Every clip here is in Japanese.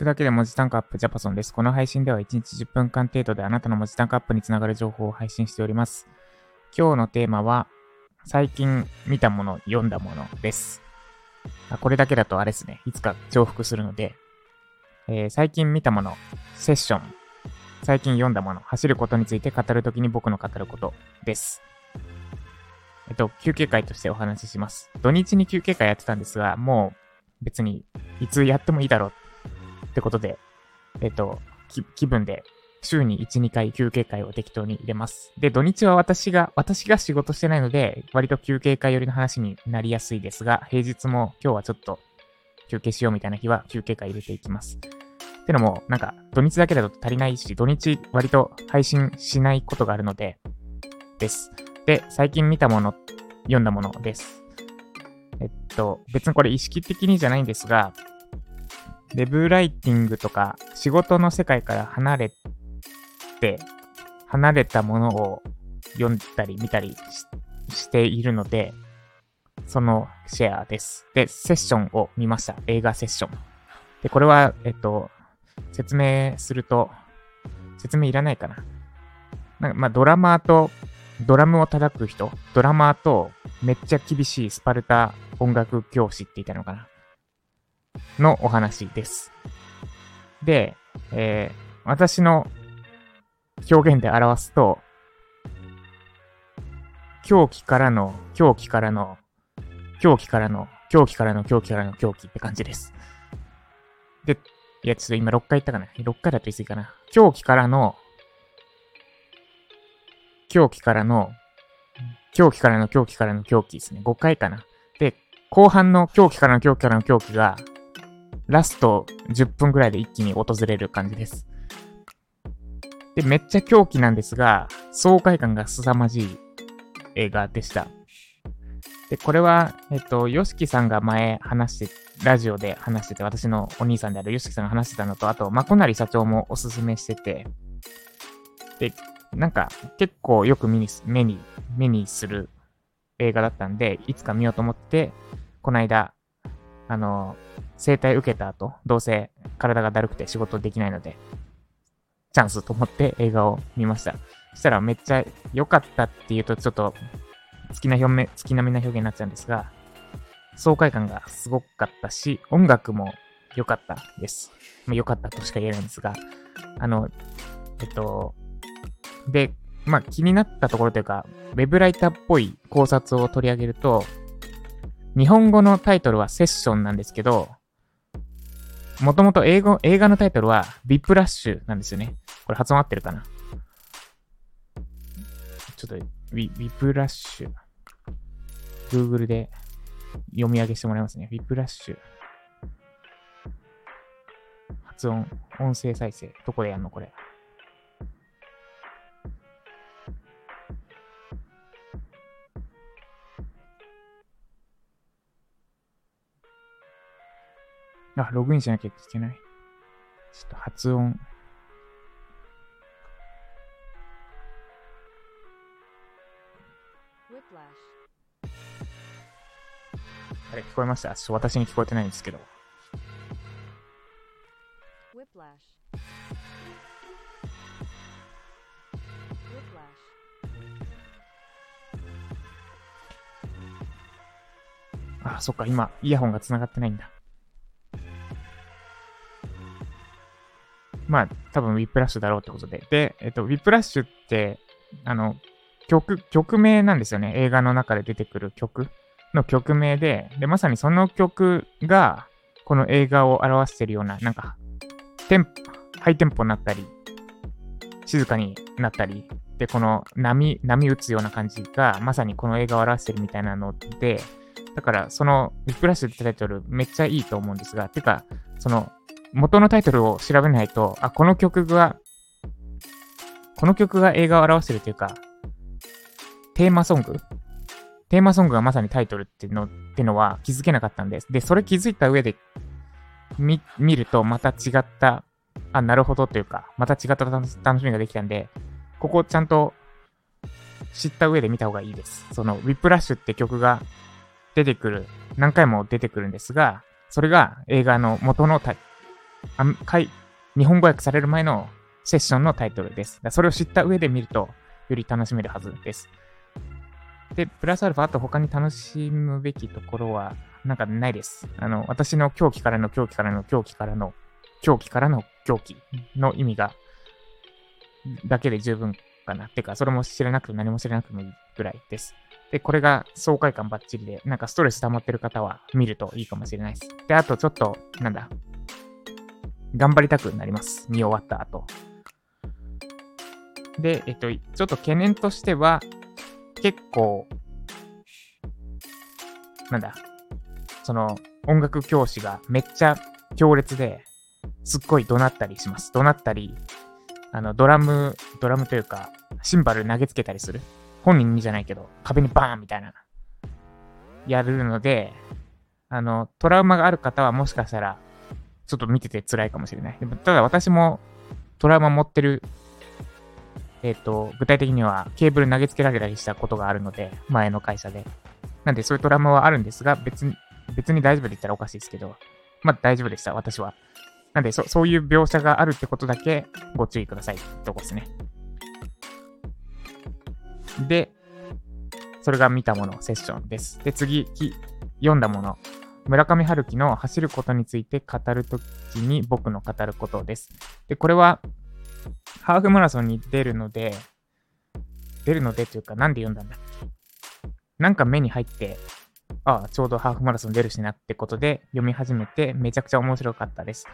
くだけで文字タンクアップジャパソンです。この配信では1日10分間程度であなたの文字タンクアップにつながる情報を配信しております。今日のテーマは、最近見たもの、読んだものです。あこれだけだとあれですね。いつか重複するので、えー、最近見たもの、セッション、最近読んだもの、走ることについて語るときに僕の語ることです。えっと、休憩会としてお話しします。土日に休憩会やってたんですが、もう別にいつやってもいいだろうってことで、えっと、気分で週に1、2回休憩会を適当に入れます。で、土日は私が、私が仕事してないので、割と休憩会寄りの話になりやすいですが、平日も今日はちょっと休憩しようみたいな日は休憩会入れていきます。ってのも、なんか、土日だけだと足りないし、土日割と配信しないことがあるので、です。で、最近見たもの、読んだものです。えっと、別にこれ意識的にじゃないんですが、ウェブライティングとか仕事の世界から離れて、離れたものを読んだり見たりしているので、そのシェアです。で、セッションを見ました。映画セッション。で、これは、えっと、説明すると、説明いらないかな。なんかまあ、ドラマーと、ドラムを叩く人、ドラマーとめっちゃ厳しいスパルタ音楽教師って言ったのかな。のお話です。で、えー、私の表現で表すと、狂気からの、狂気からの、狂気からの、狂気からの、狂気からの狂気って感じです。で、いや、ちょっと今6回言ったかな ?6 回だと言い過ぎかな？狂気からの、狂気からの、狂気からの狂気からの狂気ですね。5回かな？で、後半の狂気からの狂気からの狂気が、ラスト10分ぐらいで一気に訪れる感じです。で、めっちゃ狂気なんですが、爽快感が凄まじい映画でした。で、これは、えっと、ヨシキさんが前話して、ラジオで話してて、私のお兄さんであるヨシキさんが話してたのと、あと、まこなり社長もおすすめしてて、で、なんか、結構よく目に、目に、目にする映画だったんで、いつか見ようと思って、この間、あの、整体受けた後、どうせ体がだるくて仕事できないので、チャンスと思って映画を見ました。そしたらめっちゃ良かったっていうとちょっと月な表面、月並みな表現になっちゃうんですが、爽快感がすごかったし、音楽も良かったです。まあ、良かったとしか言えないんですが、あの、えっと、で、まあ気になったところというか、ウェブライターっぽい考察を取り上げると、日本語のタイトルはセッションなんですけど、もともと英語、映画のタイトルはビップラッシュなんですよね。これ発音合ってるかな？ちょっと、ウィ、ウィプラッシュ。Google で読み上げしてもらいますね。ウィプラッシュ。発音、音声再生。どこでやんのこれ？あ、ログインしなきゃいけない。ちょっと発音。あれ、聞こえました？ちょっと私に聞こえてないんですけど。あ、そっか、今、イヤホンが繋がってないんだ。まあ、多分ウィップラッシュだろうってことで。で、えっと、ウィップラッシュって、あの、曲、曲名なんですよね。映画の中で出てくる曲の曲名で、で、まさにその曲が、この映画を表してるような、なんか、テンポ、ハイテンポになったり、静かになったり、で、この波、波打つような感じが、まさにこの映画を表してるみたいなので、だから、その、ウィップラッシュってタイトルめっちゃいいと思うんですが、てか、その、元のタイトルを調べないと、あ、この曲が、この曲が映画を表してるというか、テーマソング？テーマソングがまさにタイトルっていうの、ってのは気づけなかったんです。で、それ気づいた上で、見、見るとまた違った、あ、なるほどというか、また違った楽しみができたんで、ここちゃんと知った上で見た方がいいです。その、ウィップラッシュって曲が出てくる、何回も出てくるんですが、それが映画の元のタあ日本語訳される前のセッションのタイトルです。それを知った上で見ると、より楽しめるはずです。で、プラスアルファ、あと他に楽しむべきところは、なんかないです。あの、私の狂気からの狂気からの狂気からの狂気からの狂気の意味が、だけで十分かな。ってか、それも知らなくて何も知らなくてもいいぐらいです。で、これが爽快感バッチリで、なんかストレス溜まってる方は見るといいかもしれないです。で、あとちょっと、なんだ、頑張りたくなります。見終わった後。で、えっと、ちょっと懸念としては、結構、なんだ、その、音楽教師がめっちゃ強烈で、すっごい怒鳴ったりします。怒鳴ったり、あの、ドラム、ドラムというか、シンバル投げつけたりする。本人にじゃないけど、壁にバーンみたいな、やるので、あの、トラウマがある方はもしかしたら、ちょっと見てて辛いかもしれない。でもただ私もトラウマ持ってる、えっ、ー、と、具体的にはケーブル投げつけられたりしたことがあるので、前の会社で。なんでそういうトラウマはあるんですが、別に、別に大丈夫で言ったらおかしいですけど、まあ大丈夫でした、私は。なんでそ、そういう描写があるってことだけご注意くださいってとこですね。で、それが見たもの、セッションです。で、次、読んだもの。村上春樹の走ることについて語るときに僕の語ることです。で、これは、ハーフマラソンに出るので、出るのでというか、なんで読んだんだっけなんか目に入って、ああ、ちょうどハーフマラソン出るしなってことで読み始めて、めちゃくちゃ面白かったです。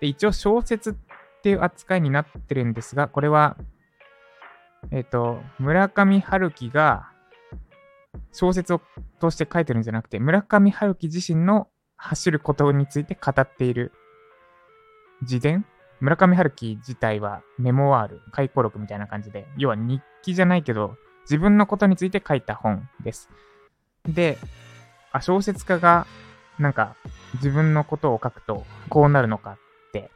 で、一応小説っていう扱いになってるんですが、これは、えっ、ー、と、村上春樹が小説を通して書いてるんじゃなくて、村上春樹自身の走ることについて語っている自伝？村上春樹自体はメモワール、回顧録みたいな感じで、要は日記じゃないけど、自分のことについて書いた本です。で、あ、小説家がなんか自分のことを書くとこうなるのかって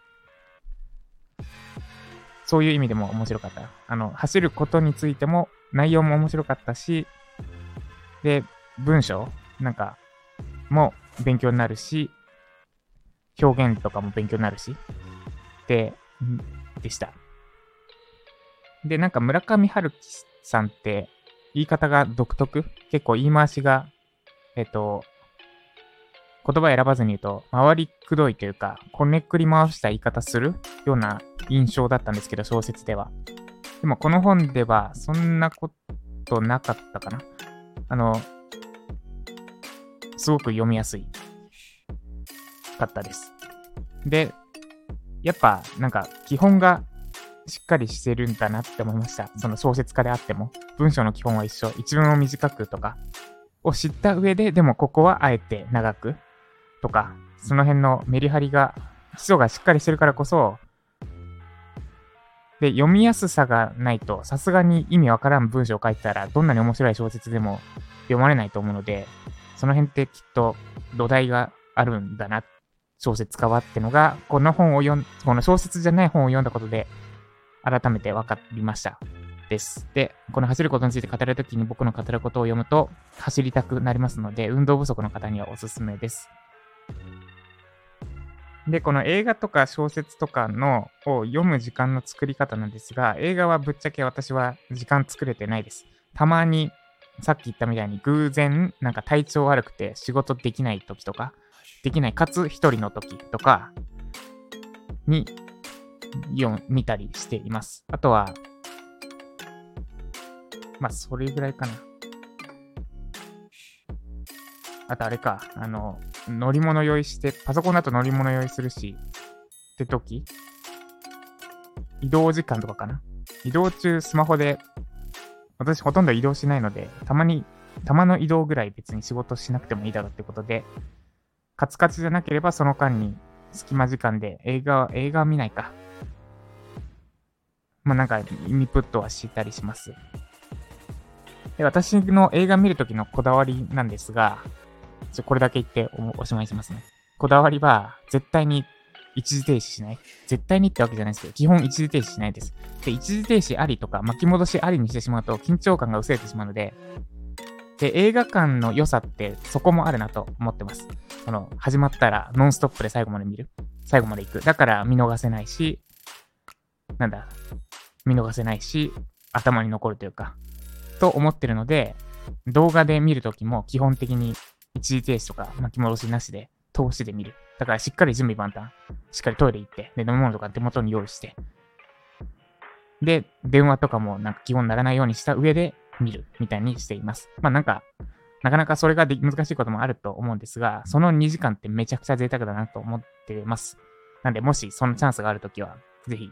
そういう意味でも面白かった。あの、走ることについても内容も面白かったし、で、文章？なんか、も勉強になるし、表現とかも勉強になるし、で、でした。で、なんか村上春樹さんって言い方が独特？結構言い回しが、えっと、言葉選ばずに言うと、回りくどいというか、こねくり回した言い方する？ような印象だったんですけど、小説では。でもこの本ではそんなことなかったかな。あの、すごく読みやすいかったです。で、やっぱなんか基本がしっかりしてるんだなって思いました。その小説家であっても。文章の基本は一緒。一文を短くとかを知った上で、でもここはあえて長くとか、その辺のメリハリが、基礎がしっかりしてるからこそ、で、読みやすさがないと、さすがに意味わからん文章を書いたら、どんなに面白い小説でも読まれないと思うので、その辺ってきっと土台があるんだな、小説家はってのが、この本を読ん、この小説じゃない本を読んだことで、改めて分かりました。です。で、この走ることについて語るときに僕の語ることを読むと、走りたくなりますので、運動不足の方にはおすすめです。で、この映画とか小説とかのを読む時間の作り方なんですが、映画はぶっちゃけ私は時間作れてないです。たまに、さっき言ったみたいに偶然、なんか体調悪くて仕事できない時とか、できない、かつ一人の時とかに、読見たりしています。あとは、まあ、それぐらいかな。あとあれか、あの、乗り物用意して、パソコンだと乗り物用意するし、って時移動時間とかかな移動中スマホで、私ほとんど移動しないので、たまに、たまの移動ぐらい別に仕事しなくてもいいだろうってことで、カツカツじゃなければその間に隙間時間で映画、映画見ないか。まあなんかインプットはしたりします。で私の映画見るときのこだわりなんですが、ちょこれだけ言っておしまいしますね。こだわりは、絶対に一時停止しない。絶対にってわけじゃないですけど、基本一時停止しないです。で、一時停止ありとか巻き戻しありにしてしまうと緊張感が薄れてしまうので、で、映画館の良さってそこもあるなと思ってます。その、始まったらノンストップで最後まで見る。最後まで行く。だから見逃せないし、なんだ、見逃せないし、頭に残るというか、と思ってるので、動画で見るときも基本的に一時停止とか巻き戻しなしで通しで見る。だからしっかり準備万端。しっかりトイレ行って、で、飲み物とか手元に用意して。で、電話とかもなんか基本ならないようにした上で見るみたいにしています。まあなんか、なかなかそれが難しいこともあると思うんですが、その2時間ってめちゃくちゃ贅沢だなと思ってます。なんで、もしそのチャンスがあるときは、ぜひ、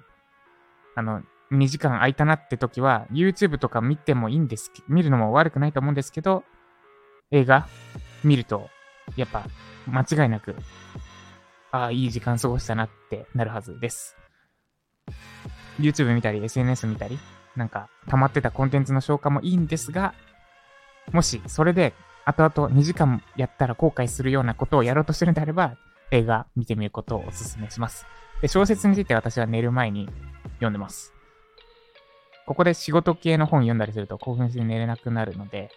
あの、2時間空いたなって時は、YouTube とか見てもいいんです、見るのも悪くないと思うんですけど、映画見ると、やっぱ、間違いなく、ああ、いい時間過ごしたなってなるはずです。YouTube 見たり、SNS 見たり、なんか、溜まってたコンテンツの消化もいいんですが、もし、それで、後々2時間やったら後悔するようなことをやろうとしてるんであれば、映画見てみることをお勧めします。で、小説について私は寝る前に読んでます。ここで仕事系の本読んだりすると興奮して寝れなくなるので、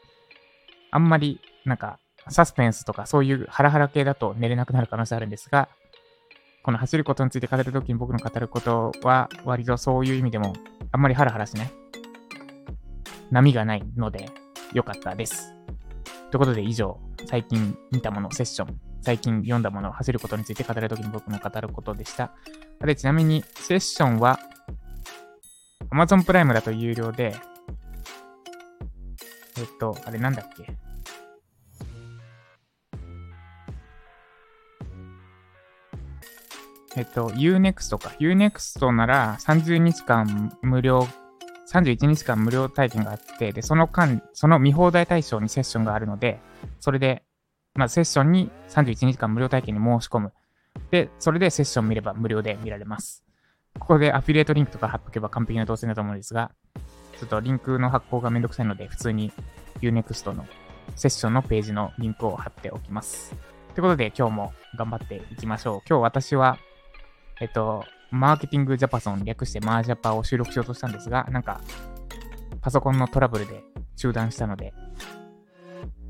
あんまり、なんか、サスペンスとかそういうハラハラ系だと寝れなくなる可能性あるんですが、この走ることについて語るときに僕の語ることは割とそういう意味でもあんまりハラハラしない。波がないので良かったです。ということで以上、最近見たもの、セッション、最近読んだもの、走ることについて語るときに僕の語ることでした。で、ちなみにセッションは Amazon プライムだと有料で、えっと、あれなんだっけ？えっと、Unext か。Unext なら30日間無料、31日間無料体験があって、で、その間、その見放題対象にセッションがあるので、それで、まあ、セッションに31日間無料体験に申し込む。で、それでセッション見れば無料で見られます。ここでアフィリエイトリンクとか貼っとけば完璧な動線だと思うんですが、ちょっとリンクの発行がめんどくさいので、普通に Unext のセッションのページのリンクを貼っておきます。ということで今日も頑張っていきましょう。今日私はえっと、マーケティングジャパソン略してマージャパを収録しようとしたんですが、なんか、パソコンのトラブルで中断したので、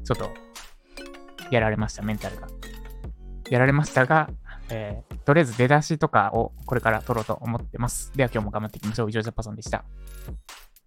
ちょっと、やられました、メンタルが。やられましたが、えー、とりあえず出だしとかをこれから撮ろうと思ってます。では今日も頑張っていきましょう。以上ジャパソンでした。